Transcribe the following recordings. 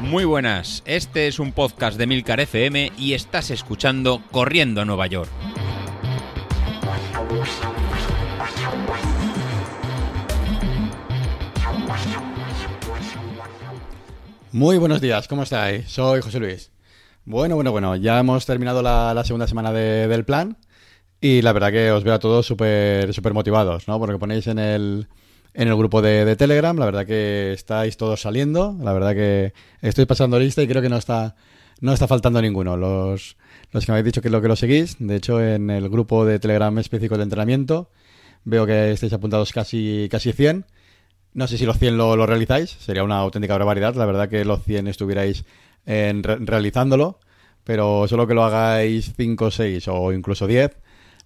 Muy buenas, este es un podcast de Milcar FM y estás escuchando Corriendo a Nueva York. Muy buenos días, ¿cómo estáis? Soy José Luis. Bueno, bueno, bueno, ya hemos terminado la, segunda semana de- del plan y la verdad que os veo a todos súper súper motivados, ¿no? Porque ponéis en el, en el grupo de, Telegram, la verdad que estáis todos saliendo, la verdad que estoy pasando lista y creo que no está, no está faltando ninguno. Los, los que me habéis dicho que lo que lo seguís, de hecho en el grupo de Telegram específico de entrenamiento, veo que estáis apuntados casi, casi 100. No sé si los 100 lo, lo realizáis, sería una auténtica barbaridad. La verdad que los 100 estuvierais en re- realizándolo, pero solo que lo hagáis 5, 6 o incluso 10,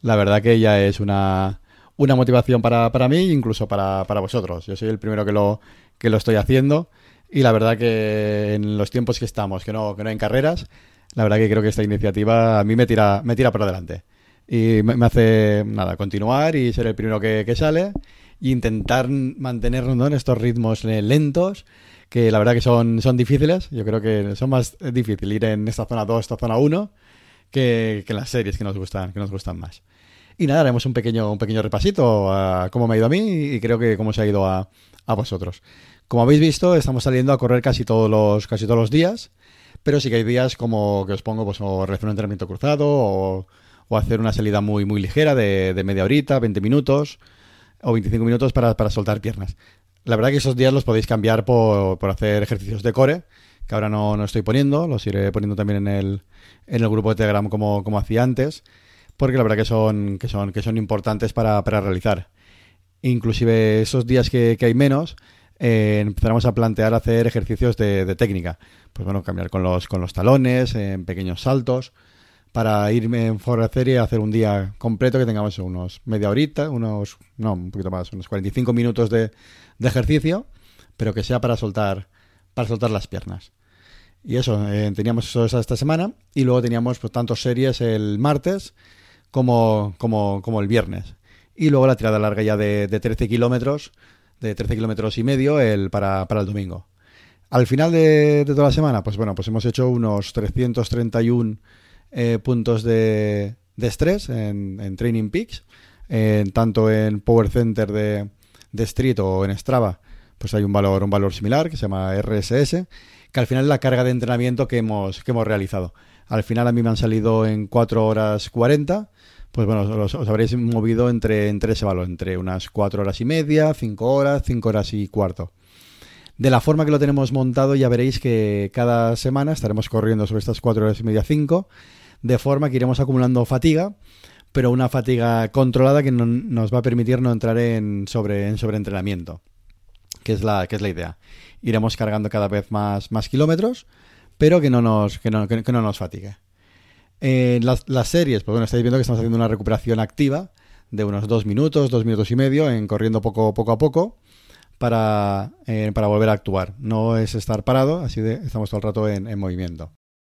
la verdad que ya es una, una motivación para, para mí e incluso para, para vosotros. Yo soy el primero que lo, que lo estoy haciendo y la verdad que en los tiempos que estamos, que no, que no hay carreras, la verdad que creo que esta iniciativa a mí me tira, me tira por delante. Y me, hace, nada, continuar y ser el primero que, que sale e intentar mantenernos ¿no? en estos ritmos lentos que la verdad que son, son difíciles. Yo creo que son más difícil ir en esta zona 2, esta zona 1 que, que en las series que nos gustan, que nos gustan más. Y nada, haremos un pequeño, un pequeño repasito a cómo me ha ido a mí y creo que cómo se ha ido a, a vosotros. Como habéis visto, estamos saliendo a correr casi todos los, casi todos los días, pero sí que hay días como que os pongo, pues, o realizar un entrenamiento cruzado o, hacer una salida muy, muy ligera de, de media horita, 20 minutos o 25 minutos para, para soltar piernas. La verdad que esos días los podéis cambiar por, por hacer ejercicios de core, que ahora no, no estoy poniendo, los iré poniendo también en el, en el grupo de Telegram como, como hacía antes, porque la verdad que son, que son, que son importantes para, para realizar. Inclusive esos días que, que hay menos, eh, empezaremos a plantear hacer ejercicios de, de técnica. Pues bueno, cambiar con los, con los talones, en pequeños saltos, para irme en favorecer y hacer un día completo que tengamos unos media horita, unos, no, un poquito más, unos 45 minutos de, de ejercicio, pero que sea para soltar, para soltar las piernas. Y eso, eh, teníamos eso esta semana y luego teníamos pues tanto series el martes como, como, como el viernes. Y luego la tirada larga ya de, de 13 kilómetros, de 13 kilómetros y medio el, para, para el domingo. Al final de, de toda la semana, pues bueno, pues hemos hecho unos 331 eh, puntos de, de estrés en, en Training Peaks, en- tanto en Power Center de, de Street o en Strava, pues hay un valor, un valor similar que se llama RSS, que al final es la carga de entrenamiento que hemos, que hemos realizado. Al final a mí me han salido en 4 horas 40, pues bueno, os, habréis movido entre, entre ese valor, entre unas 4 horas y media, 5 horas, 5 horas y cuarto. De la forma que lo tenemos montado, ya veréis que cada semana estaremos corriendo sobre estas 4 horas y media, 5, de forma que iremos acumulando fatiga, pero una fatiga controlada que no- nos va a permitir no entrar en, sobre, en sobreentrenamiento, que es la, que es la idea. Iremos cargando cada vez más, más kilómetros, pero que no nos, que no, que- no nos fatigue. En las, las series, pues bueno, estáis viendo que estamos haciendo una recuperación activa de unos dos minutos, dos minutos y medio, en corriendo poco, poco a poco para, eh, para volver a actuar. No es estar parado, así de estamos todo el rato en, en movimiento.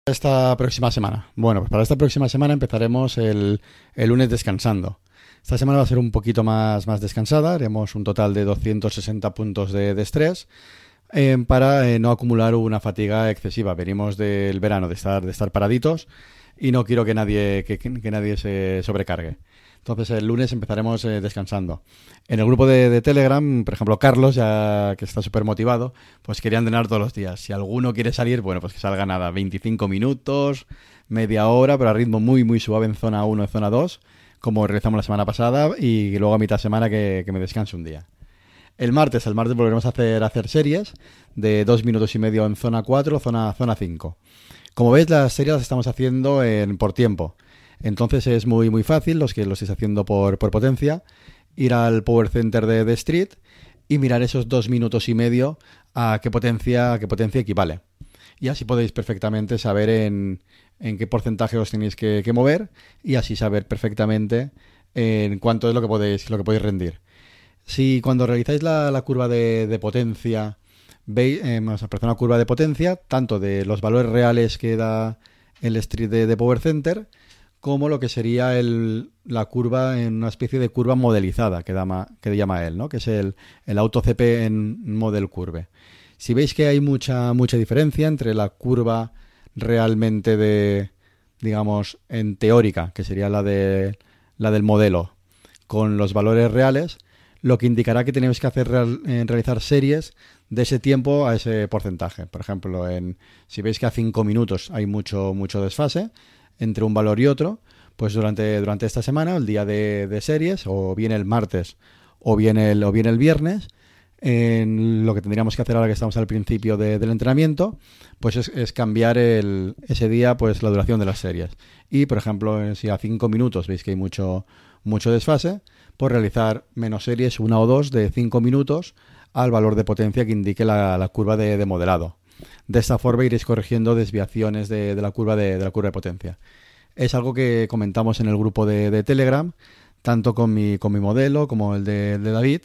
Esta próxima semana. Bueno, pues para esta próxima semana empezaremos el, el lunes descansando. Esta semana va a ser un poquito más, más descansada. Haremos un total de 260 puntos de, estrés eh, para eh, no acumular una fatiga excesiva. Venimos del verano de estar, de estar paraditos y no quiero que nadie, que, nadie se sobrecargue. Entonces el lunes empezaremos eh, descansando. En el grupo de, Telegram, por ejemplo, Carlos, ya que está súper motivado, pues quería entrenar todos los días. Si alguno quiere salir, bueno, pues que salga nada, 25 minutos, media hora, pero a ritmo muy, muy suave en zona 1 y zona 2, como realizamos la semana pasada, y luego a mitad de semana que, que me descanse un día. El martes, el martes volveremos a hacer, a hacer series de dos minutos y medio en zona 4, zona, zona 5. Como veis, las series las estamos haciendo en, por tiempo. Entonces es muy, muy fácil, los que lo estéis haciendo por, por potencia, ir al Power Center de, de Street y mirar esos dos minutos y medio a qué potencia, a qué potencia equivale. Y así podéis perfectamente saber en, en qué porcentaje os tenéis que, mover y así saber perfectamente en cuánto es lo que podéis, lo que podéis rendir. Si cuando realizáis la, curva de, potencia, veis, eh, os aparece una curva de potencia, tanto de los valores reales que da el street de, Power Center, como lo que sería el, la curva en una especie de curva modelizada que, llama, que llama él, ¿no? que es el, el AutoCP en Model Curve. Si veis que hay mucha, mucha diferencia entre la curva realmente de, digamos, en teórica, que sería la, de, la del modelo, con los valores reales, lo que indicará que tenemos que hacer en realizar series de ese tiempo a ese porcentaje. Por ejemplo, en, si veis que a 5 minutos hay mucho, mucho desfase entre un valor y otro, pues durante, durante esta semana, el día de, series, o bien el martes o bien el, o bien el viernes, en lo que tendríamos que hacer ahora que estamos al principio del entrenamiento, pues es, cambiar ese día pues la duración de las series. Y, por ejemplo, si a 5 minutos veis que hay mucho, mucho desfase, pues realizar menos series, una o dos, de 5 minutos al valor de potencia que indique la, curva de, modelado. De esta forma iréis corrigiendo desviaciones de, la curva de, la curva de potencia. Es algo que comentamos en el grupo de, Telegram, tanto con mi, con mi modelo como el de David,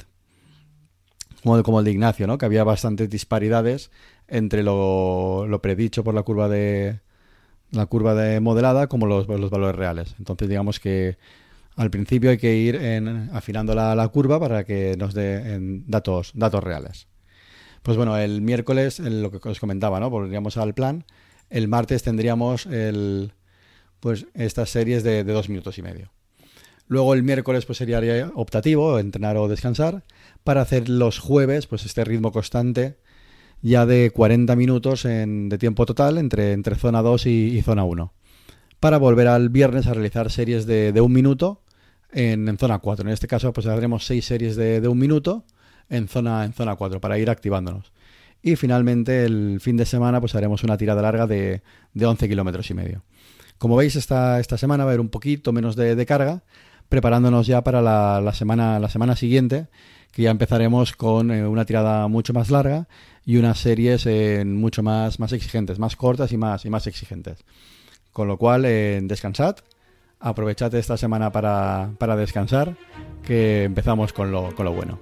como, el de Ignacio, ¿no? Que había bastantes disparidades entre lo, predicho por la curva de la curva de modelada como los, valores reales. Entonces, digamos que al principio hay que ir en, afinando la, curva para que nos dé datos, datos reales. Pues bueno, el miércoles, lo que os comentaba, ¿no? Volveríamos al plan. El martes tendríamos el, pues estas series de dos minutos y medio. Luego el miércoles pues sería optativo, entrenar o descansar, para hacer los jueves pues este ritmo constante ya de 40 minutos en, de tiempo total entre, entre zona 2 y, zona 1. Para volver al viernes a realizar series de, de un minuto en, zona 4. En este caso pues haremos 6 series de, de, un minuto en zona, en zona 4 para ir activándonos. Y finalmente el fin de semana pues haremos una tirada larga de, de 11 kilómetros y medio. Como veis, esta, esta semana va a haber un poquito menos de, de carga, preparándonos ya para la, semana, la semana siguiente, que ya empezaremos con eh, una tirada mucho más larga y unas series eh, mucho más, más exigentes, más cortas y más, y más exigentes. Con lo cual, eh, descansad, aprovechad esta semana para, para descansar, que empezamos con lo, con lo bueno.